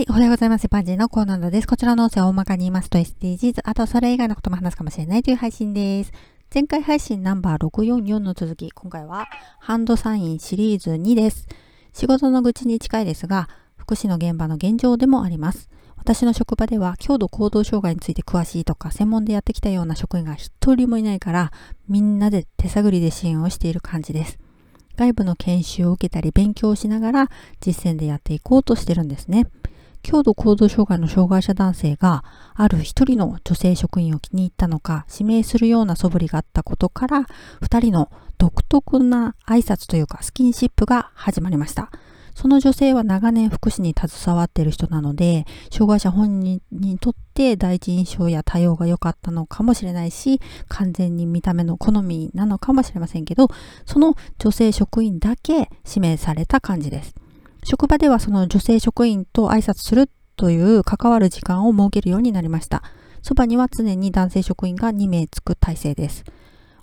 はい、おはようございます。パンジーのコーナーです。こちらの音声を大まかに言いますと SDGs、あとそれ以外のことも話すかもしれないという配信です。前回配信ナンバー644の続き、今回はハンドサインシリーズ2です。仕事の愚痴に近いですが、福祉の現場の現状でもあります。私の職場では強度行動障害について詳しいとか専門でやってきたような職員が一人もいないからみんなで手探りで支援をしている感じです。外部の研修を受けたり勉強をしながら実践でやっていこうとしてるんですね。強度行動障害の障害者男性がある一人の女性職員を気に入ったのか指名するような素振りがあったことから二人の独特な挨拶というかスキンシップが始まりました。その女性は長年福祉に携わっている人なので、障害者本人にとって第一印象や対応が良かったのかもしれないし、完全に見た目の好みなのかもしれませんけど、その女性職員だけ指名された感じです。職場ではその女性職員と挨拶するという関わる時間を設けるようになりました。そばには常に男性職員が2名つく体制です。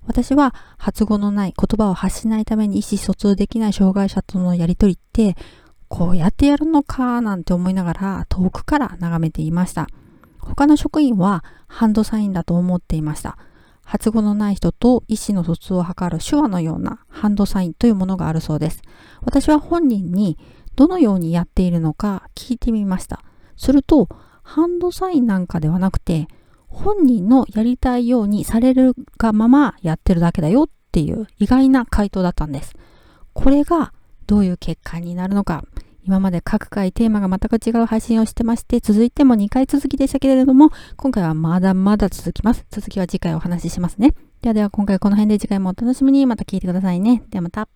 私は発語のない言葉を発しないために意思疎通できない障害者とのやりとりってこうやってやるのかなんて思いながら遠くから眺めていました。他の職員はハンドサインだと思っていました。発語のない人と意思の疎通を図る手話のようなハンドサインというものがあるそうです。私は本人にどのようにやっているのか聞いてみました。すると、ハンドサインなんかではなくて、本人のやりたいようにされるがままやってるだけだよっていう意外な回答だったんです。これがどういう結果になるのか、今まで各回テーマが全く違う配信をしてまして、続いても2回続きでしたけれども、今回はまだまだ続きます。続きは次回お話ししますね。ではでは今回この辺で次回もお楽しみにまた聞いてくださいね。ではまた。